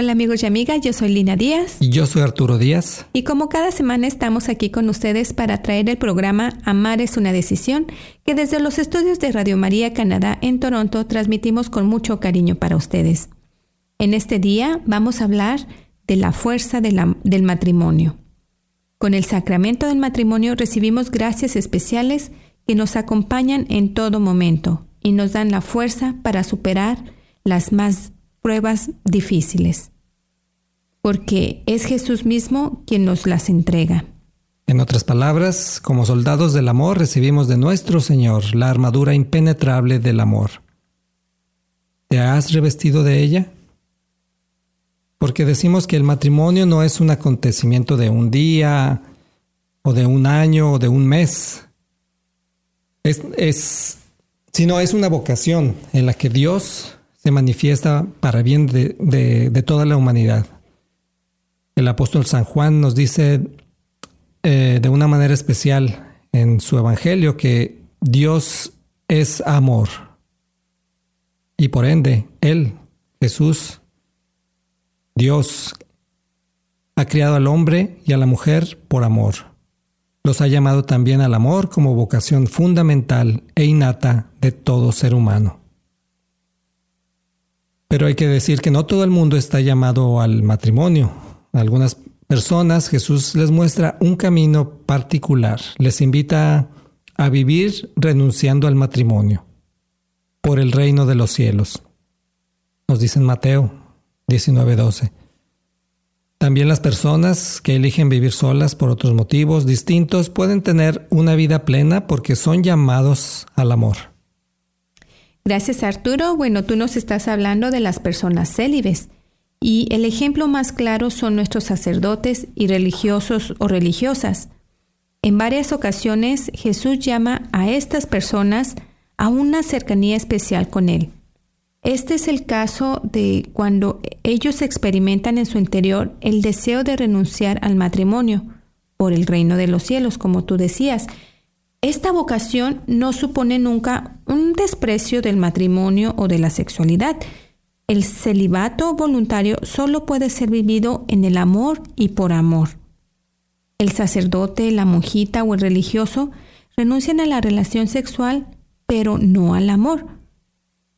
Hola amigos y amigas, yo soy Lina Díaz Y yo soy Arturo Díaz. y como cada semana estamos aquí con ustedes para traer el programa Amar es una decisión que desde los estudios de Radio María Canadá en Toronto transmitimos con mucho cariño para ustedes. En este día vamos a hablar de la fuerza de la- del matrimonio. Con el sacramento del matrimonio recibimos gracias especiales que nos acompañan en todo momento y nos dan la fuerza para superar las más pruebas difíciles. Porque es Jesús mismo quien nos las entrega. En otras palabras, como soldados del amor recibimos de nuestro Señor la armadura impenetrable del amor. ¿Te has revestido de ella? Porque decimos que el matrimonio no es un acontecimiento de un día, o de un año, o de un mes. Es, es, sino es una vocación en la que Dios se manifiesta para bien de, de- toda la humanidad. El apóstol San Juan nos dice eh, de una manera especial en su evangelio que Dios es amor. Y por ende, Él, Jesús, Dios, ha creado al hombre y a la mujer por amor. Los ha llamado también al amor como vocación fundamental e innata de todo ser humano. Pero hay que decir que no todo el mundo está llamado al matrimonio. Algunas personas Jesús les muestra un camino particular, les invita a vivir renunciando al matrimonio por el reino de los cielos. Nos dice Mateo 19:12. También las personas que eligen vivir solas por otros motivos distintos pueden tener una vida plena porque son llamados al amor. Gracias Arturo. Bueno, tú nos estás hablando de las personas célibes y el ejemplo más claro son nuestros sacerdotes y religiosos o religiosas. En varias ocasiones Jesús llama a estas personas a una cercanía especial con Él. Este es el caso de cuando ellos experimentan en su interior el deseo de renunciar al matrimonio por el reino de los cielos, como tú decías. Esta vocación no supone nunca un desprecio del matrimonio o de la sexualidad. El celibato voluntario solo puede ser vivido en el amor y por amor. El sacerdote, la monjita o el religioso renuncian a la relación sexual, pero no al amor.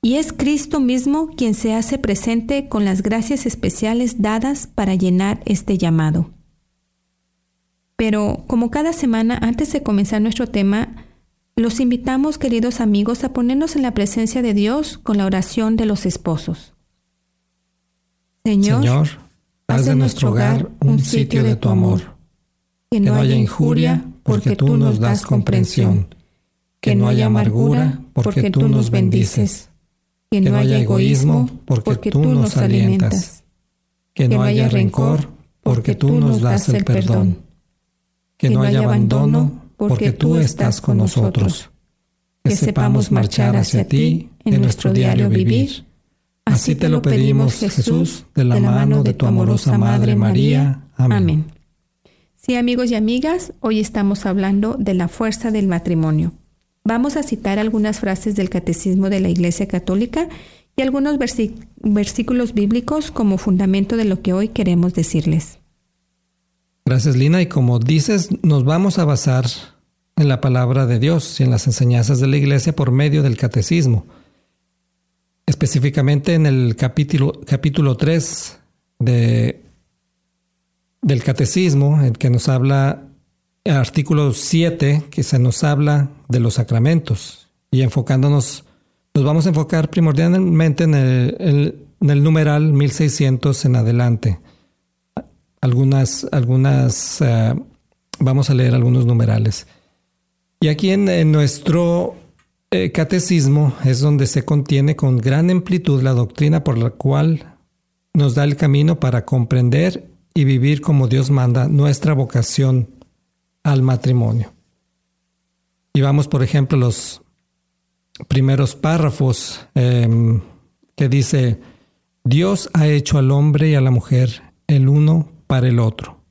Y es Cristo mismo quien se hace presente con las gracias especiales dadas para llenar este llamado. Pero como cada semana, antes de comenzar nuestro tema, los invitamos, queridos amigos, a ponernos en la presencia de Dios con la oración de los esposos. Señor, Señor, haz de nuestro hogar un sitio de tu amor. que no haya injuria, porque tú nos das comprensión, que no haya amargura, porque tú nos bendices, que no haya egoísmo, porque tú nos alimentas, Que no haya rencor, porque tú nos das el perdón. Que no haya abandono, porque tú estás con nosotros. Que sepamos marchar hacia ti en nuestro diario vivir. Así te lo pedimos, Jesús, de la mano de tu amorosa Madre María. Amén. Sí, amigos y amigas, hoy estamos hablando de la fuerza del matrimonio. Vamos a citar algunas frases del Catecismo de la Iglesia Católica y algunos versículos bíblicos como fundamento de lo que hoy queremos decirles. Gracias, Lina. Y como dices, nos vamos a basar en la palabra de Dios y en las enseñanzas de la iglesia por medio del catecismo. Específicamente en el capítulo, capítulo 3 de, del catecismo, en que nos habla, artículo 7, que se nos habla de los sacramentos y enfocándonos, nos vamos a enfocar primordialmente en el, en el numeral 1600 en adelante. Algunas, algunas, uh, vamos a leer algunos numerales. Y aquí en, nuestro eh, catecismo es donde se contiene con gran amplitud la doctrina por la cual nos da el camino para comprender y vivir como Dios manda nuestra vocación al matrimonio. Y vamos, por ejemplo, los primeros párrafos eh, que dice, Dios ha hecho al hombre y a la mujer el uno para el otro,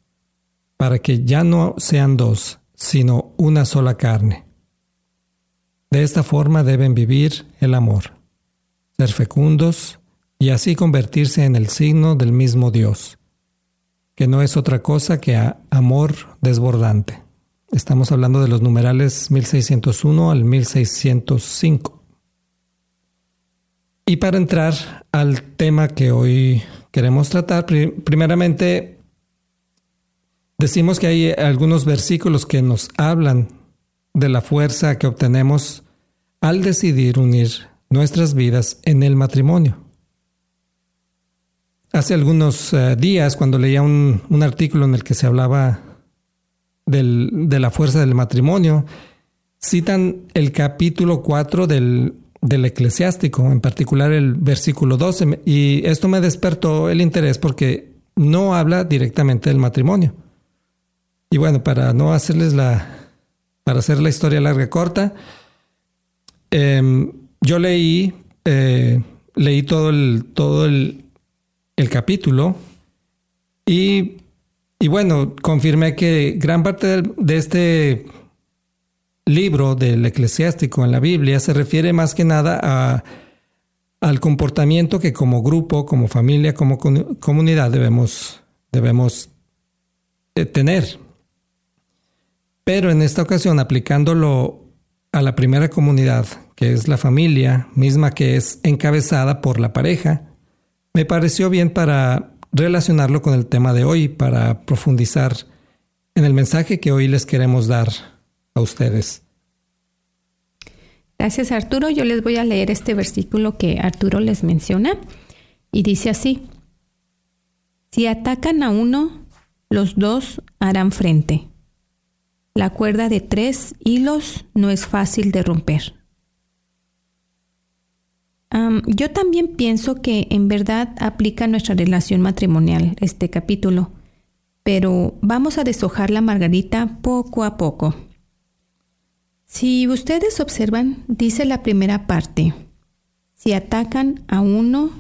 para que ya no sean dos, sino una sola carne. De esta forma deben vivir el amor, ser fecundos y así convertirse en el signo del mismo Dios, que no es otra cosa que amor desbordante. Estamos hablando de los numerales 1601 al 1605. Y para entrar al tema que hoy queremos tratar, primeramente decimos que hay algunos versículos que nos hablan de la fuerza que obtenemos al decidir unir nuestras vidas en el matrimonio. Hace algunos uh, días, cuando leía un, un, artículo en el que se hablaba del, de la fuerza del matrimonio, citan el capítulo 4 del del eclesiástico, en particular el versículo 12, y esto me despertó el interés porque no habla directamente del matrimonio. Y bueno, para no hacerles la, para hacer la historia larga corta, eh, yo leí, eh, leí todo el, todo el, el capítulo y, y, bueno, confirmé que gran parte de, de este libro del eclesiástico en la Biblia se refiere más que nada a, al comportamiento que como grupo, como familia, como comunidad debemos, debemos eh, tener. Pero en esta ocasión, aplicándolo a la primera comunidad, que es la familia, misma que es encabezada por la pareja, me pareció bien para relacionarlo con el tema de hoy, para profundizar en el mensaje que hoy les queremos dar a ustedes. Gracias Arturo. Yo les voy a leer este versículo que Arturo les menciona y dice así. Si atacan a uno, los dos harán frente. La cuerda de tres hilos no es fácil de romper. Yo también pienso que en verdad aplica nuestra relación matrimonial este capítulo, pero vamos a deshojar la margarita poco a poco. Si ustedes observan, dice la primera parte, si atacan a uno,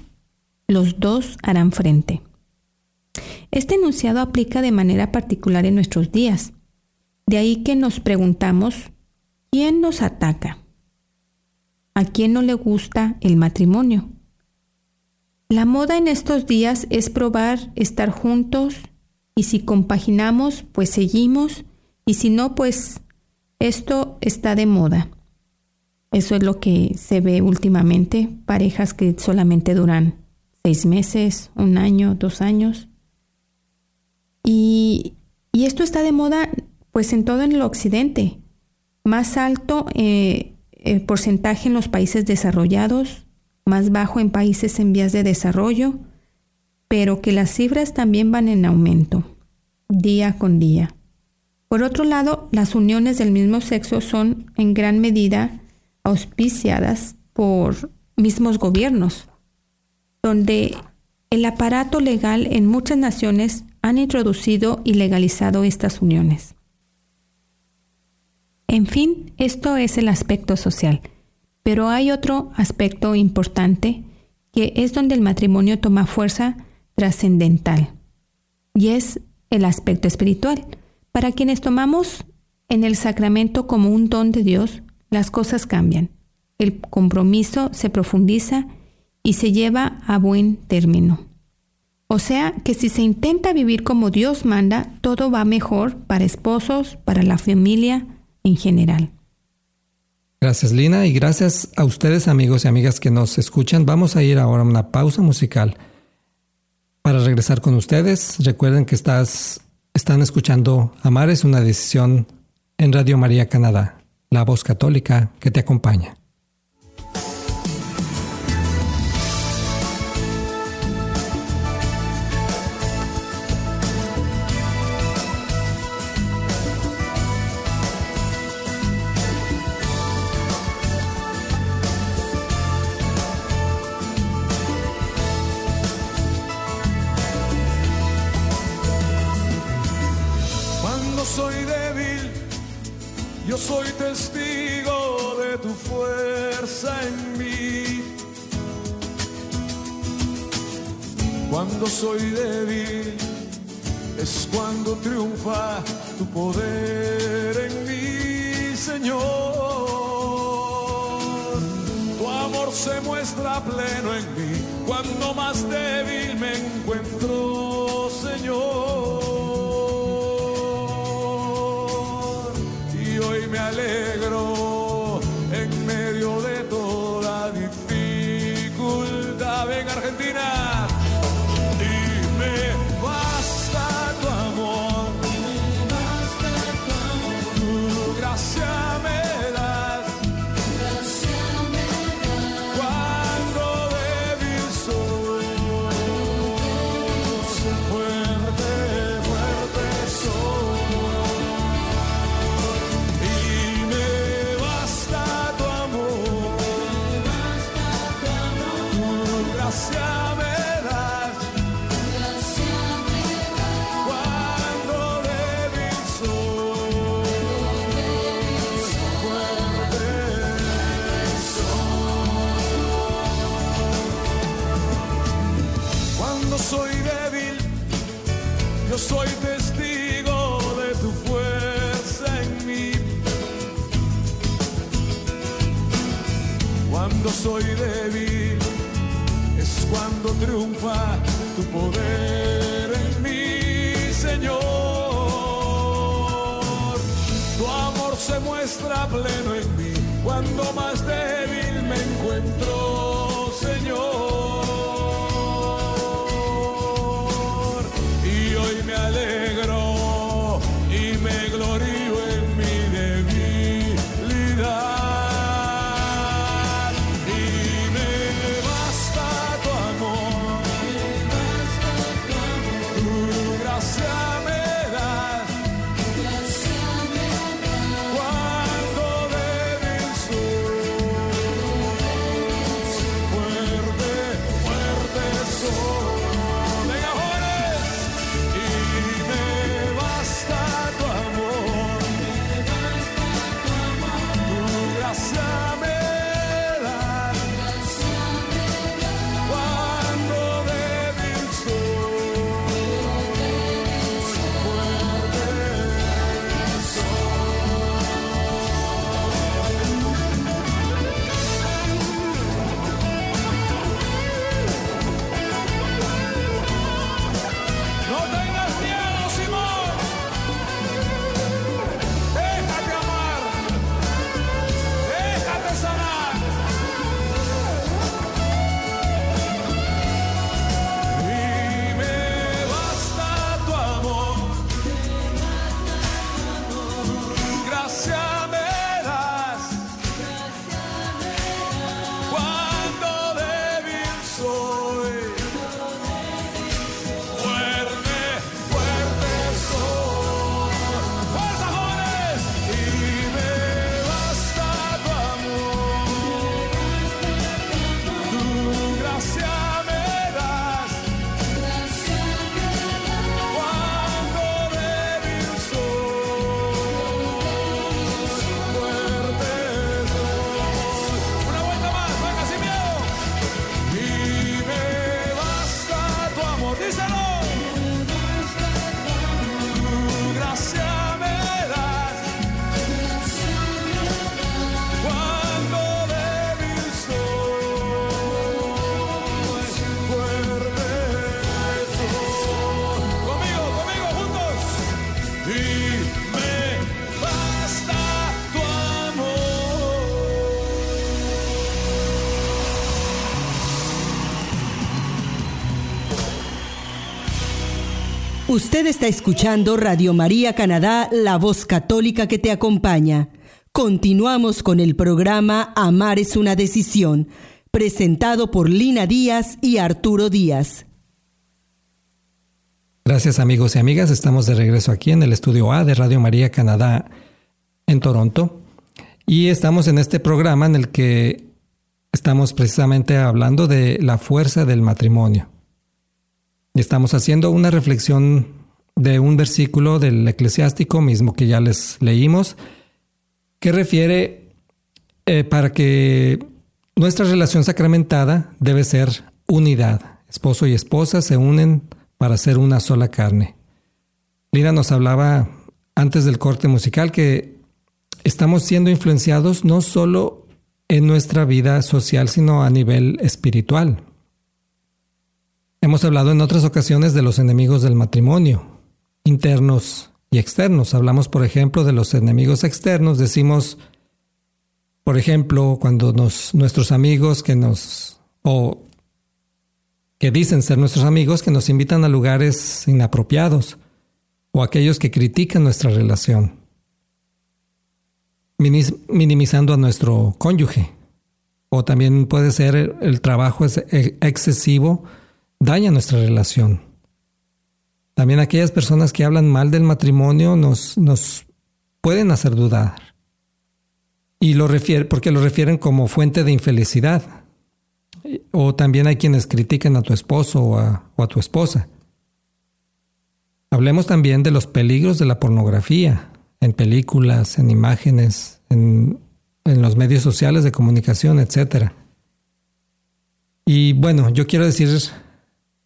los dos harán frente. Este enunciado aplica de manera particular en nuestros días. De ahí que nos preguntamos, ¿quién nos ataca? ¿A quién no le gusta el matrimonio? La moda en estos días es probar estar juntos y si compaginamos, pues seguimos y si no, pues esto está de moda. Eso es lo que se ve últimamente, parejas que solamente duran seis meses, un año, dos años. Y, esto está de moda pues en todo el occidente. Más alto eh, el porcentaje en los países desarrollados, más bajo en países en vías de desarrollo, pero que las cifras también van en aumento día con día. Por otro lado, las uniones del mismo sexo son en gran medida auspiciadas por mismos gobiernos, donde el aparato legal en muchas naciones han introducido y legalizado estas uniones. En fin, esto es el aspecto social, pero hay otro aspecto importante que es donde el matrimonio toma fuerza trascendental, y es el aspecto espiritual. Para quienes tomamos en el sacramento como un don de Dios, las cosas cambian. El compromiso se profundiza y se lleva a buen término. O sea que si se intenta vivir como Dios manda, todo va mejor para esposos, para la familia, en general. Gracias Lina y gracias a ustedes amigos y amigas que nos escuchan. Vamos a ir ahora a una pausa musical. Para regresar con ustedes, recuerden que estás, están escuchando Amar es una decisión en Radio María Canadá, la voz católica que te acompaña. Cuando soy débil es cuando triunfa tu poder en mí, Señor. Tu amor se muestra pleno en mí cuando más débil me encuentro, Señor. Y hoy me alegro Usted está escuchando Radio María Canadá, la voz católica que te acompaña. Continuamos con el programa Amar es una decisión, presentado por Lina Díaz y Arturo Díaz. Gracias amigos y amigas, estamos de regreso aquí en el estudio A de Radio María Canadá en Toronto y estamos en este programa en el que estamos precisamente hablando de la fuerza del matrimonio. Estamos haciendo una reflexión de un versículo del eclesiástico mismo que ya les leímos, que refiere eh, para que nuestra relación sacramentada debe ser unidad. Esposo y esposa se unen para ser una sola carne. Lina nos hablaba antes del corte musical que estamos siendo influenciados no solo en nuestra vida social, sino a nivel espiritual. Hemos hablado en otras ocasiones de los enemigos del matrimonio, internos y externos. Hablamos, por ejemplo, de los enemigos externos. Decimos, por ejemplo, cuando nuestros amigos que nos, o que dicen ser nuestros amigos, que nos invitan a lugares inapropiados, o aquellos que critican nuestra relación, minimizando a nuestro cónyuge. O también puede ser el trabajo excesivo daña nuestra relación. También aquellas personas que hablan mal del matrimonio nos, nos pueden hacer dudar. Y lo refiere, porque lo refieren como fuente de infelicidad. O también hay quienes critican a tu esposo o a, o a tu esposa. Hablemos también de los peligros de la pornografía en películas, en imágenes, en, en los medios sociales de comunicación, etc. Y bueno, yo quiero decir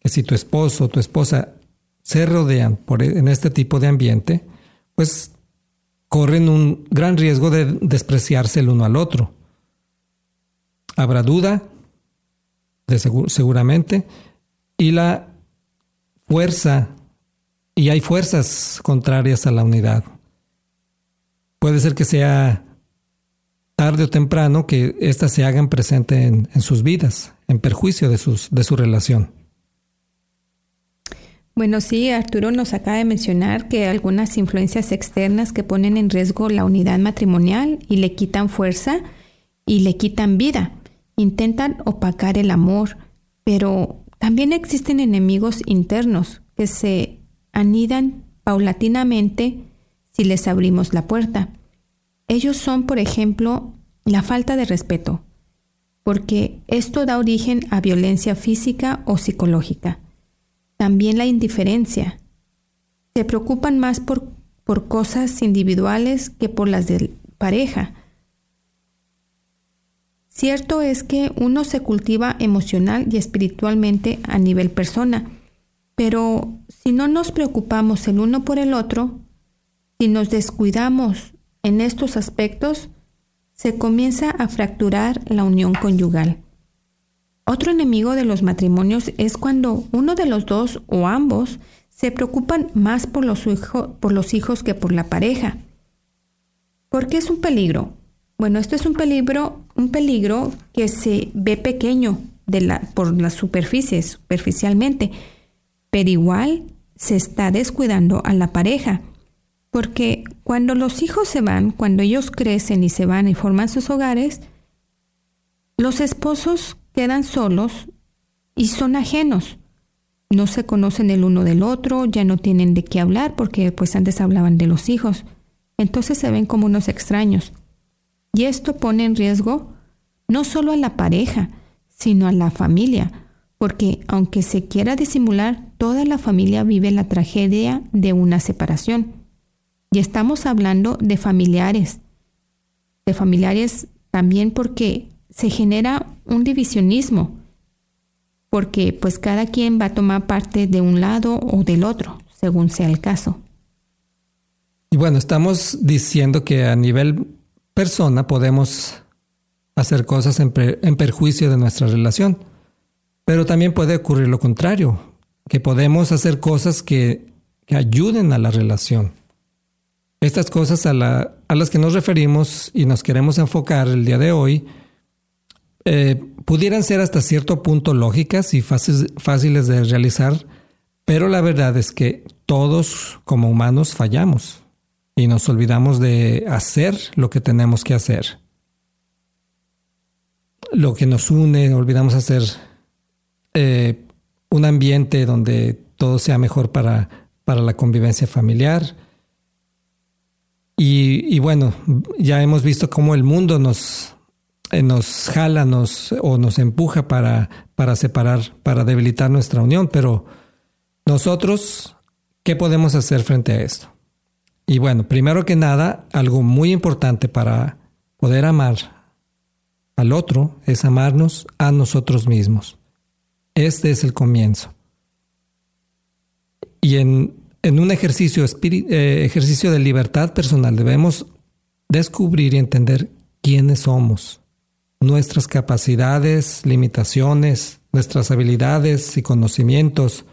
si tu esposo o tu esposa se rodean por, e, en este tipo de ambiente, pues corren un gran riesgo de despreciarse el uno al otro. Habrá duda, de seguramente, y la fuerza, y hay fuerzas contrarias a la unidad. Puede ser que sea tarde o temprano que éstas se hagan presente en, en sus vidas, en perjuicio de, sus, de su relación. Bueno, sí, Arturo nos acaba de mencionar que algunas influencias externas que ponen en riesgo la unidad matrimonial y le quitan fuerza y le quitan vida, intentan opacar el amor, pero también existen enemigos internos que se anidan paulatinamente si les abrimos la puerta. Ellos son, por ejemplo, la falta de respeto, porque esto da origen a violencia física o psicológica también la indiferencia. Se preocupan más por, por cosas individuales que por las de pareja. Cierto es que uno se cultiva emocional y espiritualmente a nivel persona, pero si no nos preocupamos el uno por el otro, si nos descuidamos en estos aspectos, se comienza a fracturar la unión conyugal. Otro enemigo de los matrimonios es cuando uno de los dos o ambos se preocupan más por los, hijos que por la pareja. ¿Por qué es un peligro? Bueno, esto es un peligro, un peligro que se ve pequeño la, por las superficies, superficialmente, pero igual se está descuidando a la pareja. Porque cuando los hijos se van, cuando ellos crecen y se van y forman sus hogares, los esposos quedan solos y son ajenos. No se conocen el uno del otro, ya no tienen de qué hablar porque pues antes hablaban de los hijos. Entonces se ven como unos extraños. Y esto pone en riesgo no solo a la pareja, sino a la familia, porque aunque se quiera disimular, toda la familia vive la tragedia de una separación. Y estamos hablando de familiares, de familiares también porque se genera un divisionismo, porque pues cada quien va a tomar parte de un lado o del otro, según sea el caso. Y bueno, estamos diciendo que a nivel persona podemos hacer cosas en, perjuicio de nuestra relación, pero también puede ocurrir lo contrario, que podemos hacer cosas que, que ayuden a la relación. Estas cosas a, la, a las que nos referimos y nos queremos enfocar el día de hoy eh, pudieran ser hasta cierto punto lógicas y fáciles de realizar, pero la verdad es que todos como humanos fallamos y nos olvidamos de hacer lo que tenemos que hacer. Lo que nos une, olvidamos hacer eh, un ambiente donde todo sea mejor para, para la convivencia familiar. Y, bueno, ya hemos visto cómo el mundo nos, nos jala nos, o nos empuja para, para separar, para debilitar nuestra unión, pero nosotros, ¿qué podemos hacer frente a esto? Y bueno, primero que nada, algo muy importante para poder amar al otro es amarnos a nosotros mismos. Este es el comienzo. Y en, un ejercicio, eh, ejercicio de libertad personal debemos descubrir y entender quiénes somos, nuestras capacidades, limitaciones, nuestras habilidades y conocimientos,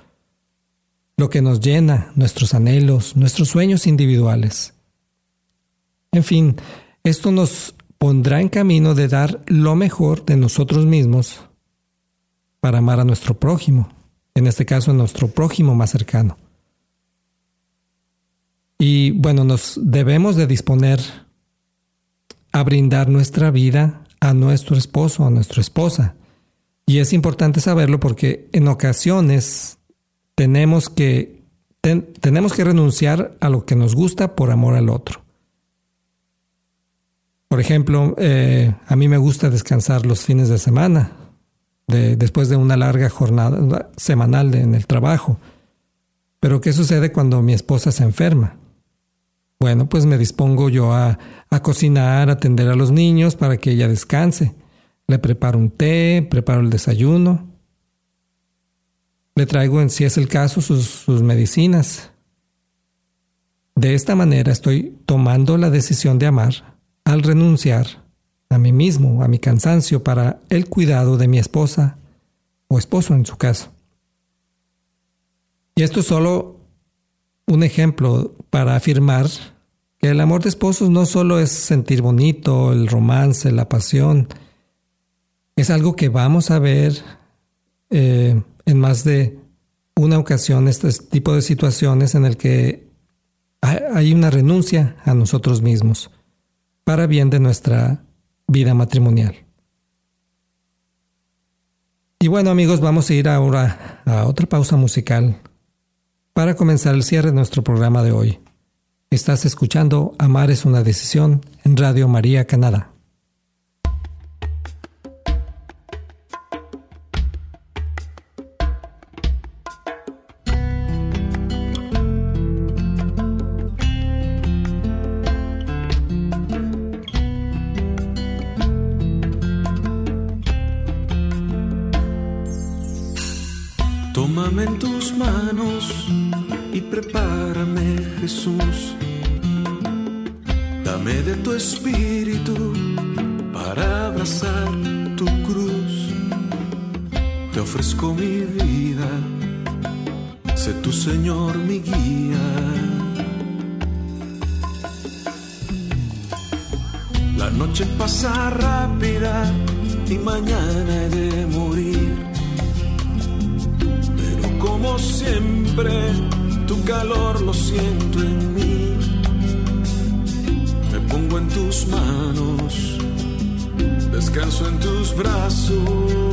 lo que nos llena, nuestros anhelos, nuestros sueños individuales. En fin, esto nos pondrá en camino de dar lo mejor de nosotros mismos para amar a nuestro prójimo, en este caso a nuestro prójimo más cercano. Y bueno, nos debemos de disponer a brindar nuestra vida a nuestro esposo, a nuestra esposa. Y es importante saberlo porque en ocasiones tenemos que, tenemos que renunciar a lo que nos gusta por amor al otro. Por ejemplo, eh, a mí me gusta descansar los fines de semana después de una larga jornada semanal en el trabajo. Pero ¿qué sucede cuando mi esposa se enferma? Bueno, pues me dispongo yo a, a cocinar, a atender a los niños para que ella descanse. Le preparo un té, preparo el desayuno. Le traigo, en si es el caso, sus, medicinas. De esta manera estoy tomando la decisión de amar al renunciar a mí mismo, a mi cansancio para el cuidado de mi esposa o esposo en su caso. Y esto es solo un ejemplo para afirmar el amor de esposos no solo es sentir bonito, el romance, la pasión, es algo que vamos a ver eh, en más de una ocasión, este tipo de situaciones en el que hay una renuncia a nosotros mismos para bien de nuestra vida matrimonial. Y bueno amigos, vamos a ir ahora a otra pausa musical para comenzar el cierre de nuestro programa de hoy. Estás escuchando Amar es una decisión en Radio María Canadá. Tómame en tus manos y prepárame, Jesús. Dame de tu espíritu para abrazar tu cruz. Te ofrezco mi vida, sé tu Señor mi guía. La noche pasa rápida y mañana he de morir, pero como siempre tu calor lo siento en mí. Me pongo en tus manos. Descanso en tus brazos.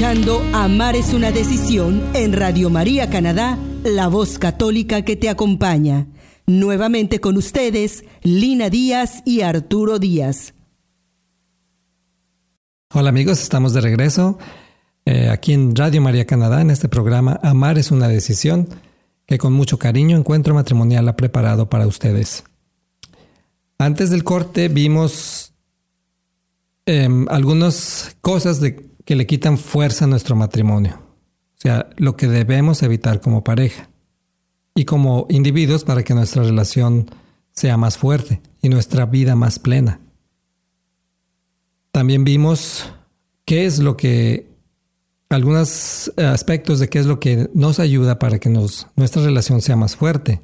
Amar es una decisión en Radio María Canadá, la voz católica que te acompaña. Nuevamente con ustedes, Lina Díaz y Arturo Díaz. Hola amigos, estamos de regreso eh, aquí en Radio María Canadá en este programa Amar es una decisión que con mucho cariño Encuentro Matrimonial ha preparado para ustedes. Antes del corte vimos em, algunas cosas de, que le quitan fuerza a nuestro matrimonio, o sea, lo que debemos evitar como pareja y como individuos para que nuestra relación sea más fuerte y nuestra vida más plena. También vimos qué es lo que, algunos aspectos de qué es lo que nos ayuda para que nos, nuestra relación sea más fuerte.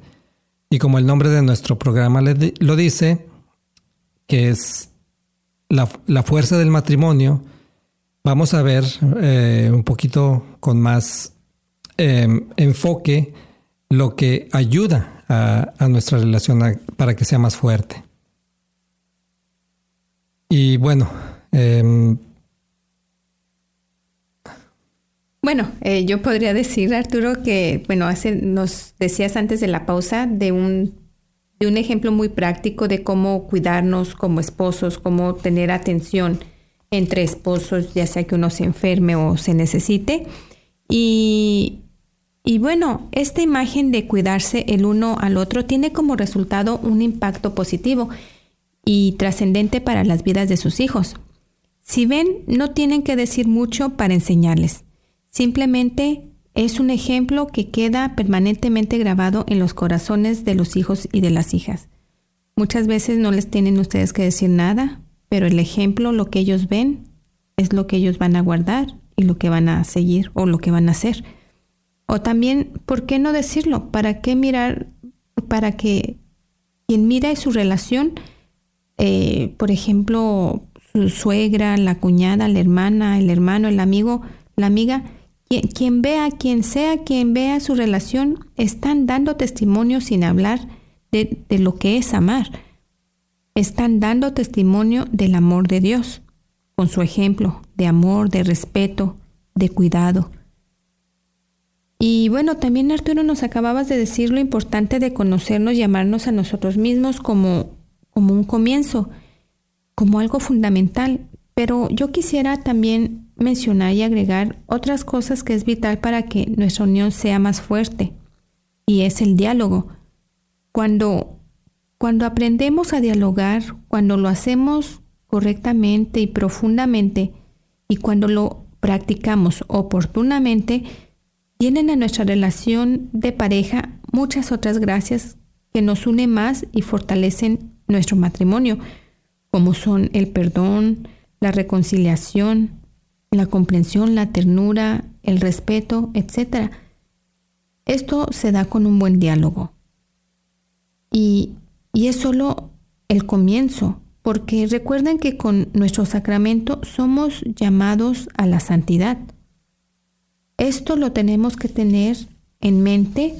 Y como el nombre de nuestro programa lo dice, que es la, la, fuerza del matrimonio, vamos a ver eh, un poquito con más eh, enfoque lo que ayuda a, nuestra relación para que sea más fuerte. Y bueno, eh, Bueno, eh, yo podría decir, Arturo, que, bueno, hace, nos decías antes de la pausa de un, de un ejemplo muy práctico de cómo cuidarnos como esposos, cómo tener atención entre esposos, ya sea que uno se enferme o se necesite. Y, bueno, esta imagen de cuidarse el uno al otro tiene como resultado un impacto positivo y trascendente para las vidas de sus hijos. Si ven, no tienen que decir mucho para enseñarles. Simplemente es un ejemplo que queda permanentemente grabado en los corazones de los hijos y de las hijas. Muchas veces no les tienen ustedes que decir nada, pero el ejemplo, lo que ellos ven, es lo que ellos van a guardar y lo que van a seguir o lo que van a hacer. O también, ¿por qué no decirlo? ¿Para qué mirar? Para que quien mira su relación, eh, por ejemplo, su suegra, la cuñada, la hermana, el hermano, el amigo, la amiga, quien, quien, vea, quien sea quien vea su relación, están dando testimonio sin hablar de, de lo que es amar. Están dando testimonio del amor de Dios, con su ejemplo de amor, de respeto, de cuidado. Y bueno, también Arturo nos acababas de decir lo importante de conocernos y amarnos a nosotros mismos como, como un comienzo, como algo fundamental. Pero yo quisiera también mencionar y agregar otras cosas que es vital para que nuestra unión sea más fuerte, y es el diálogo. Cuando, cuando aprendemos a dialogar, cuando lo hacemos correctamente y profundamente, y cuando lo practicamos oportunamente, tienen a nuestra relación de pareja muchas otras gracias que nos unen más y fortalecen nuestro matrimonio, como son el perdón, la reconciliación, la comprensión, la ternura, el respeto, etc. Esto se da con un buen diálogo. Y, y es solo el comienzo, porque recuerden que con nuestro sacramento somos llamados a la santidad. Esto lo tenemos que tener en mente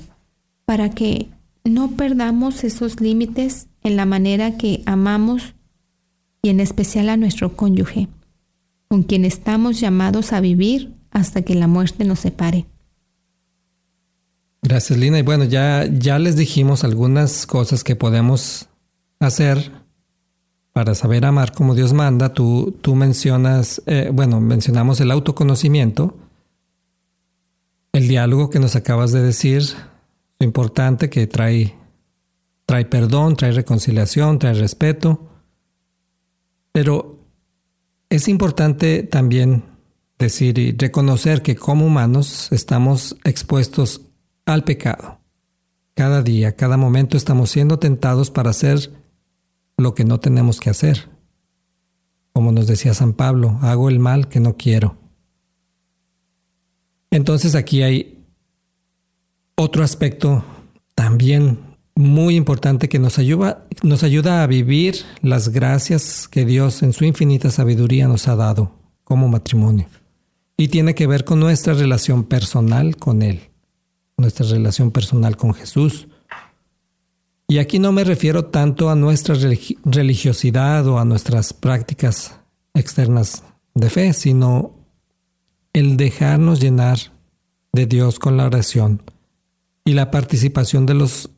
para que no perdamos esos límites en la manera que amamos y en especial a nuestro cónyuge, con quien estamos llamados a vivir hasta que la muerte nos separe. Gracias, Lina. Y bueno, ya, ya les dijimos algunas cosas que podemos hacer para saber amar como Dios manda. Tú, tú mencionas, eh, bueno, mencionamos el autoconocimiento, el diálogo que nos acabas de decir, lo importante que trae, trae perdón, trae reconciliación, trae respeto. Pero es importante también decir y reconocer que como humanos estamos expuestos al pecado. Cada día, cada momento estamos siendo tentados para hacer lo que no tenemos que hacer. Como nos decía San Pablo, hago el mal que no quiero. Entonces aquí hay otro aspecto también muy importante que nos ayuda, nos ayuda a vivir las gracias que Dios en su infinita sabiduría nos ha dado como matrimonio. Y tiene que ver con nuestra relación personal con Él, nuestra relación personal con Jesús. Y aquí no me refiero tanto a nuestra religiosidad o a nuestras prácticas externas de fe, sino el dejarnos llenar de Dios con la oración y la participación de los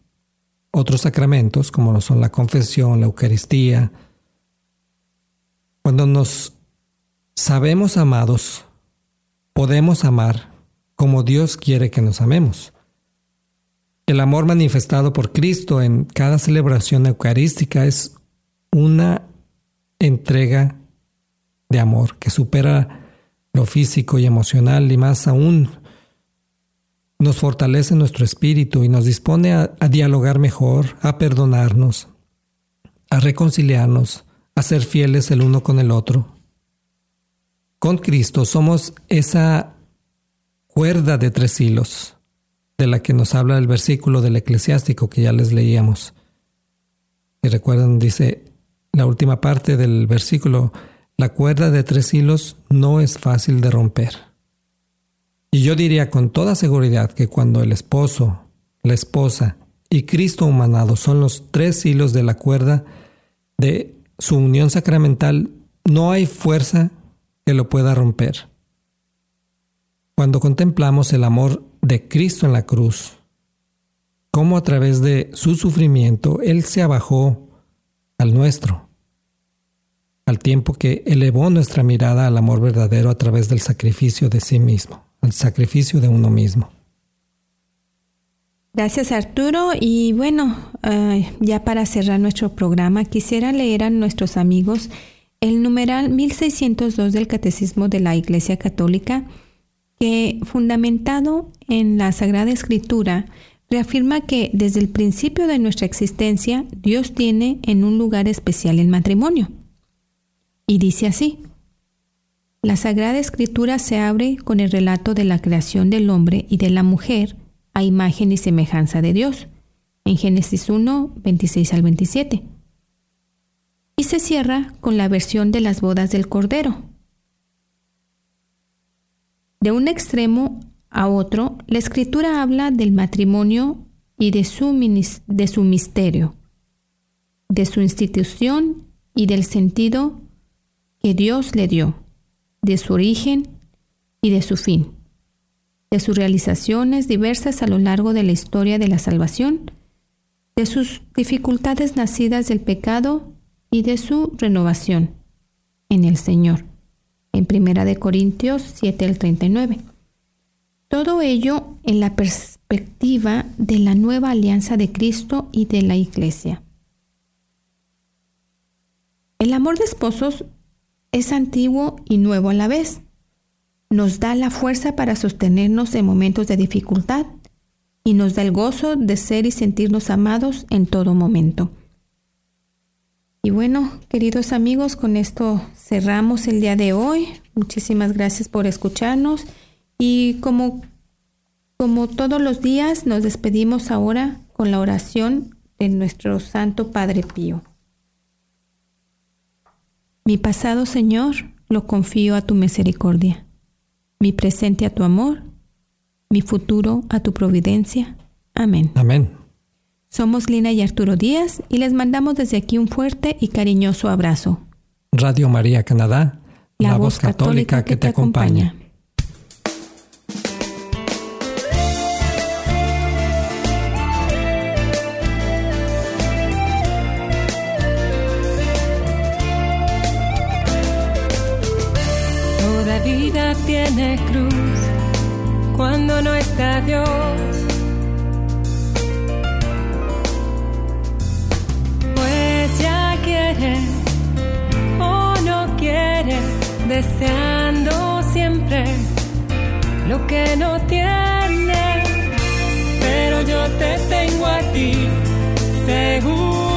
otros sacramentos, como lo son la confesión, la Eucaristía. Cuando nos sabemos amados, podemos amar como Dios quiere que nos amemos. El amor manifestado por Cristo en cada celebración eucarística es una entrega de amor que supera lo físico y emocional y más aún nos fortalece nuestro espíritu y nos dispone a, dialogar mejor, a perdonarnos, a reconciliarnos, a ser fieles el uno con el otro. Con Cristo somos esa cuerda de tres hilos de la que nos habla el versículo del eclesiástico que ya les leíamos. Y recuerdan, dice la última parte del versículo, la cuerda de tres hilos no es fácil de romper. Y yo diría con toda seguridad que cuando el esposo, la esposa y Cristo humanado son los tres hilos de la cuerda de su unión sacramental, no hay fuerza que lo pueda romper. Cuando contemplamos el amor de Cristo en la cruz, cómo a través de su sufrimiento Él se abajó al nuestro, al tiempo que elevó nuestra mirada al amor verdadero a través del sacrificio de sí mismo al sacrificio de uno mismo. Gracias Arturo y bueno, eh, ya para cerrar nuestro programa quisiera leer a nuestros amigos el numeral 1602 del Catecismo de la Iglesia Católica que fundamentado en la Sagrada Escritura reafirma que desde el principio de nuestra existencia Dios tiene en un lugar especial el matrimonio. Y dice así, la Sagrada Escritura se abre con el relato de la creación del hombre y de la mujer a imagen y semejanza de Dios, en Génesis 1, 26 al 27. Y se cierra con la versión de las bodas del Cordero. De un extremo a otro, la Escritura habla del matrimonio y de su, de su misterio, de su institución y del sentido que Dios le dio de su origen y de su fin, de sus realizaciones diversas a lo largo de la historia de la salvación, de sus dificultades nacidas del pecado y de su renovación en el Señor. En Primera de Corintios 7 al 39. Todo ello en la perspectiva de la nueva alianza de Cristo y de la Iglesia. El amor de esposos es antiguo y nuevo a la vez. nos da la fuerza para sostenernos en momentos de dificultad y nos da el gozo de ser y sentirnos amados en todo momento. Y bueno, queridos amigos, con esto cerramos el día de hoy. Muchísimas gracias por escucharnos y como, como todos los días nos despedimos ahora con la oración de nuestro Santo Padre Pío. Mi pasado, Señor, lo confío a tu misericordia mi presente a tu amor, mi futuro a tu providencia. Amén. Amén. Somos Lina y Arturo Díaz y les mandamos desde aquí un fuerte y cariñoso abrazo. Radio María Canadá, la, voz católica, que, te acompaña. vida tiene cruz cuando no está Dios. O no quiere, deseando siempre lo que no tiene. Pero yo te tengo a ti, seguro